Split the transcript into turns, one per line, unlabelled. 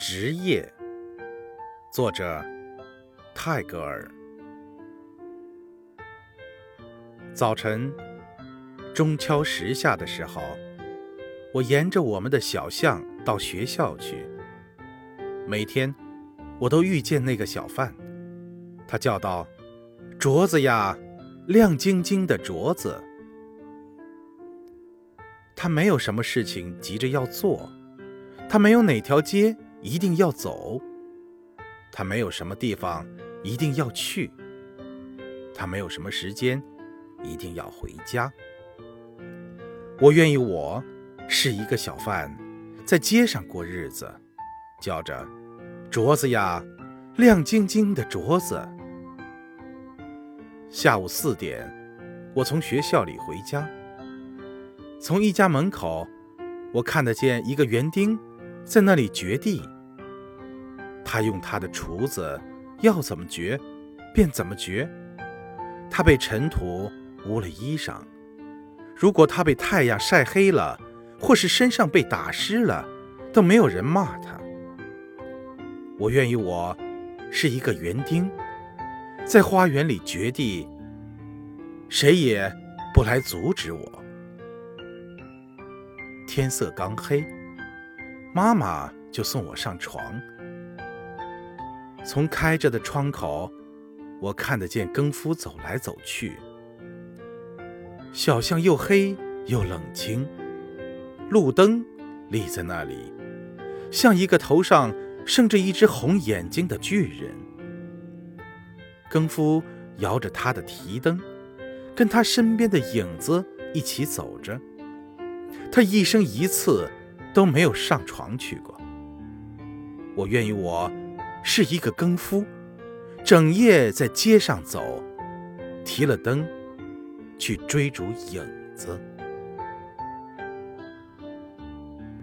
职业，作者泰戈尔。早晨钟敲时下的时候，我沿着我们的小巷到学校去。每天我都遇见那个小贩，他叫道：“镯子呀，亮晶晶的镯子。”他没有什么事情急着要做，他没有哪条街。一定要走，他没有什么地方一定要去，他没有什么时间一定要回家。我愿意，我是一个小贩，在街上过日子，叫着镯子呀，亮晶晶的镯子。下午四点，我从学校里回家，从一家门口，我看得见一个园丁。在那里掘地，他用他的锄子，要怎么掘，便怎么掘。他被尘土污了衣裳，如果他被太阳晒黑了，或是身上被打湿了，都没有人骂他。我愿意，我是一个园丁，在花园里掘地，谁也不来阻止我。天色刚黑。妈妈就送我上床。从开着的窗口，我看得见更夫走来走去。小巷又黑又冷清，路灯立在那里，像一个头上生着一只红眼睛的巨人。更夫摇着他的提灯，跟他身边的影子一起走着。他一生一次。都没有上床去过。我愿意，我是一个更夫，整夜在街上走，提了灯，去追逐影子。